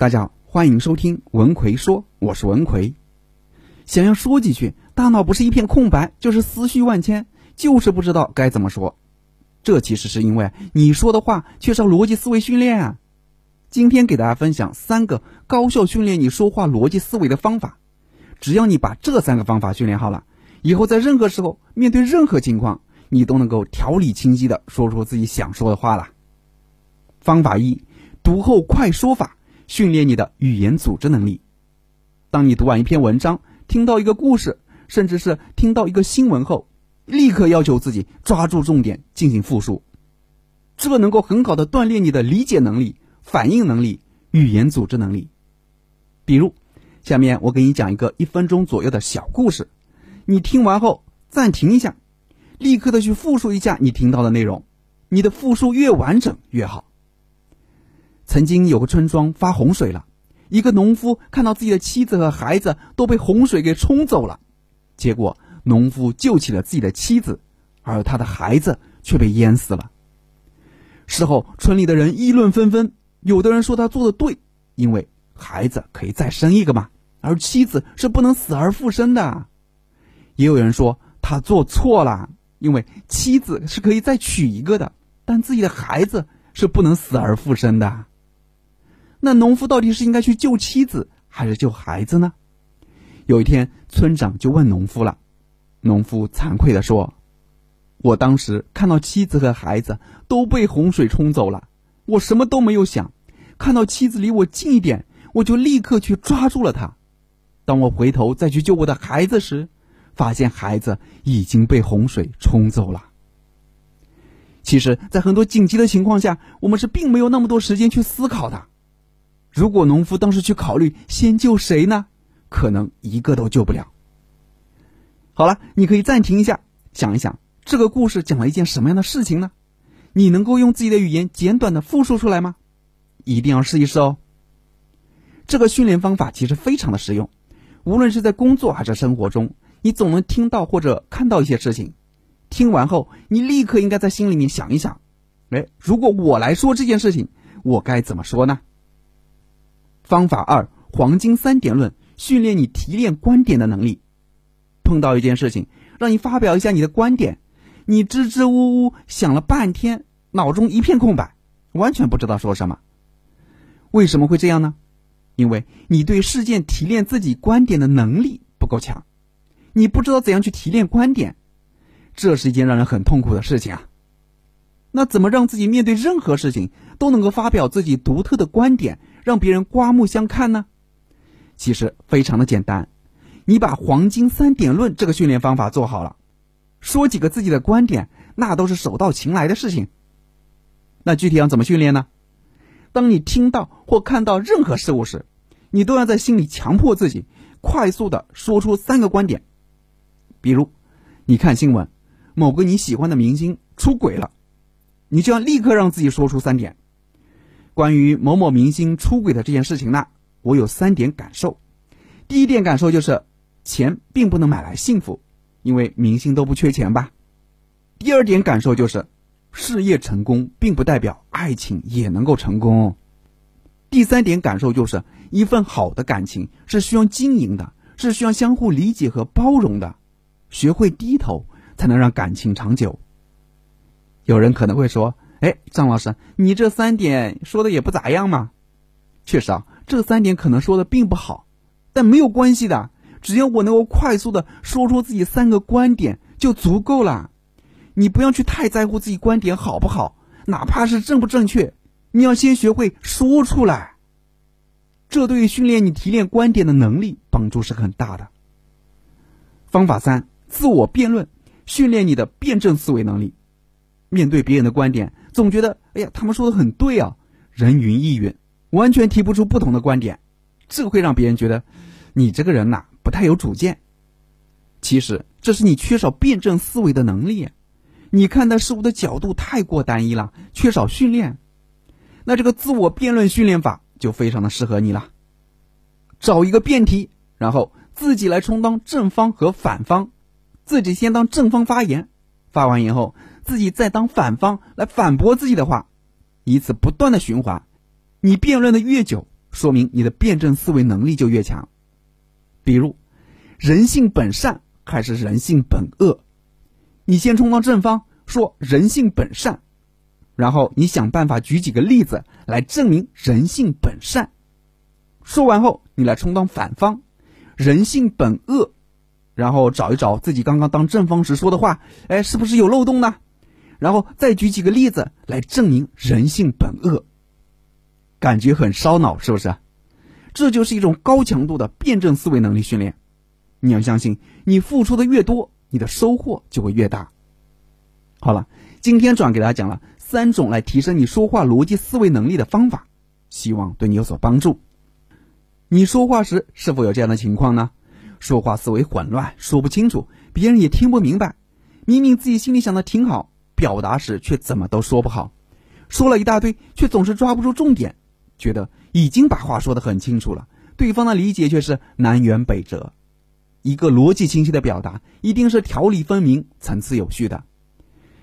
大家好，欢迎收听文奎说，我是文奎。想要说几句，大脑不是一片空白，就是思绪万千，就是不知道该怎么说。这其实是因为你说的话缺少逻辑思维训练啊。今天给大家分享三个高效训练你说话逻辑思维的方法。只要你把这三个方法训练好了，以后在任何时候面对任何情况，你都能够条理清晰的说出自己想说的话了。方法一：读后快说法。训练你的语言组织能力。当你读完一篇文章、听到一个故事，甚至是听到一个新闻后，立刻要求自己抓住重点进行复述，这能够很好的锻炼你的理解能力、反应能力、语言组织能力。比如，下面我给你讲一个一分钟左右的小故事，你听完后暂停一下，立刻的去复述一下你听到的内容，你的复述越完整越好。曾经有个村庄发洪水了，一个农夫看到自己的妻子和孩子都被洪水给冲走了，结果农夫救起了自己的妻子，而他的孩子却被淹死了。事后，村里的人议论纷纷，有的人说他做的对，因为孩子可以再生一个嘛，而妻子是不能死而复生的；也有人说他做错了，因为妻子是可以再娶一个的，但自己的孩子是不能死而复生的。那农夫到底是应该去救妻子还是救孩子呢？有一天，村长就问农夫了。农夫惭愧地说：“我当时看到妻子和孩子都被洪水冲走了，我什么都没有想，看到妻子离我近一点，我就立刻去抓住了她。当我回头再去救我的孩子时，发现孩子已经被洪水冲走了。其实，在很多紧急的情况下，我们是并没有那么多时间去思考的。”如果农夫当时去考虑先救谁呢？可能一个都救不了。好了，你可以暂停一下，想一想这个故事讲了一件什么样的事情呢？你能够用自己的语言简短的复述出来吗？一定要试一试哦。这个训练方法其实非常的实用，无论是在工作还是生活中，你总能听到或者看到一些事情，听完后你立刻应该在心里面想一想：哎，如果我来说这件事情，我该怎么说呢？方法二：黄金三点论，训练你提炼观点的能力。碰到一件事情，让你发表一下你的观点，你支支吾吾想了半天，脑中一片空白，完全不知道说什么。为什么会这样呢？因为你对事件提炼自己观点的能力不够强，你不知道怎样去提炼观点，这是一件让人很痛苦的事情啊。那怎么让自己面对任何事情都能够发表自己独特的观点？让别人刮目相看呢？其实非常的简单，你把黄金三点论这个训练方法做好了，说几个自己的观点，那都是手到擒来的事情。那具体要怎么训练呢？当你听到或看到任何事物时，你都要在心里强迫自己快速的说出三个观点。比如，你看新闻，某个你喜欢的明星出轨了，你就要立刻让自己说出三点。关于某某明星出轨的这件事情呢，我有三点感受。第一点感受就是，钱并不能买来幸福，因为明星都不缺钱吧。第二点感受就是，事业成功并不代表爱情也能够成功。第三点感受就是，一份好的感情是需要经营的，是需要相互理解和包容的，学会低头才能让感情长久。有人可能会说。哎，张老师，你这三点说的也不咋样嘛。确实啊，这三点可能说的并不好，但没有关系的，只要我能够快速的说出自己三个观点就足够了。你不要去太在乎自己观点好不好，哪怕是正不正确，你要先学会说出来。这对于训练你提炼观点的能力帮助是很大的。方法三：自我辩论，训练你的辩证思维能力。面对别人的观点。总觉得，哎呀，他们说的很对啊，人云亦云，完全提不出不同的观点，这会让别人觉得你这个人呐不太有主见。其实这是你缺少辩证思维的能力，你看待事物的角度太过单一了，缺少训练。那这个自我辩论训练法就非常的适合你了。找一个辩题，然后自己来充当正方和反方，自己先当正方发言，发完言后。自己再当反方来反驳自己的话，以此不断的循环，你辩论的越久，说明你的辩证思维能力就越强。比如，人性本善还是人性本恶？你先充当正方，说人性本善，然后你想办法举几个例子来证明人性本善。说完后，你来充当反方，人性本恶，然后找一找自己刚刚当正方时说的话，哎，是不是有漏洞呢？然后再举几个例子来证明人性本恶。感觉很烧脑，是不是？这就是一种高强度的辩证思维能力训练。你要相信，你付出的越多，你的收获就会越大。好了，今天主要给大家讲了三种来提升你说话逻辑思维能力的方法，希望对你有所帮助。你说话时是否有这样的情况呢？说话思维混乱，说不清楚，别人也听不明白。明明自己心里想的挺好，表达时却怎么都说不好，说了一大堆，却总是抓不住重点。觉得已经把话说得很清楚了，对方的理解却是南辕北辙。一个逻辑清晰的表达，一定是条理分明、层次有序的。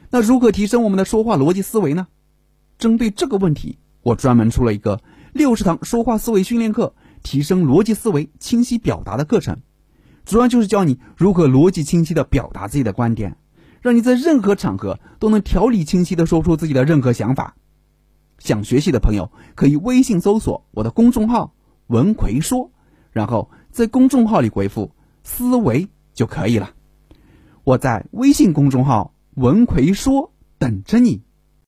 那如何提升我们的说话逻辑思维呢？针对这个问题，我专门出了一个六十堂说话思维训练课，提升逻辑思维、清晰表达的课程，主要就是教你如何逻辑清晰的表达自己的观点，让你在任何场合都能条理清晰的说出自己的任何想法。想学习的朋友可以微信搜索我的公众号“文奎说”，然后在公众号里回复“思维”就可以了。我在微信公众号“文奎说”等着你。